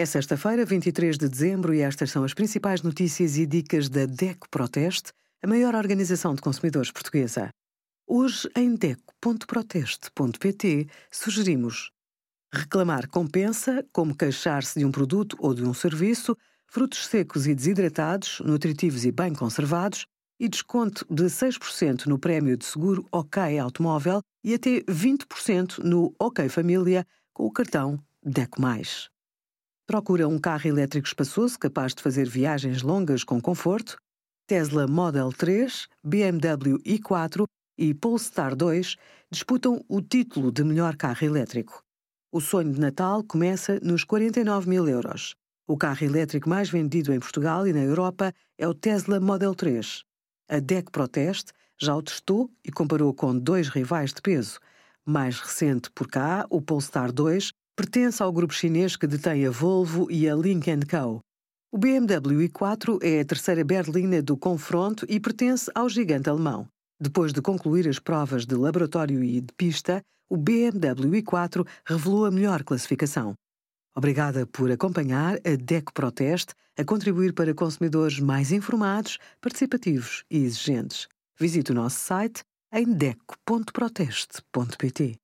É sexta-feira, 23 de dezembro, e estas são as principais notícias e dicas da DECO Proteste, a maior organização de consumidores portuguesa. Hoje, em DECO.proteste.pt, sugerimos reclamar compensa, como queixar-se de um produto ou de um serviço, frutos secos e desidratados, nutritivos e bem conservados, e desconto de 6% no prémio de seguro OK Automóvel e até 20% no OK Família com o cartão DECO+. Procura um carro elétrico espaçoso capaz de fazer viagens longas com conforto? Tesla Model 3, BMW i4 e Polestar 2 disputam o título de melhor carro elétrico. O sonho de Natal começa nos 49 mil euros. O carro elétrico mais vendido em Portugal e na Europa é o Tesla Model 3. A DEC Proteste já o testou e comparou com dois rivais de peso. Mais recente por cá, o Polestar 2 pertence ao grupo chinês que detém a Volvo e a Lynk Co. O BMW i4 é a terceira berlina do confronto e pertence ao gigante alemão. Depois de concluir as provas de laboratório e de pista, o BMW i4 revelou a melhor classificação. Obrigada por acompanhar a DECO Proteste a contribuir para consumidores mais informados, participativos e exigentes. Visite o nosso site em deco.proteste.pt.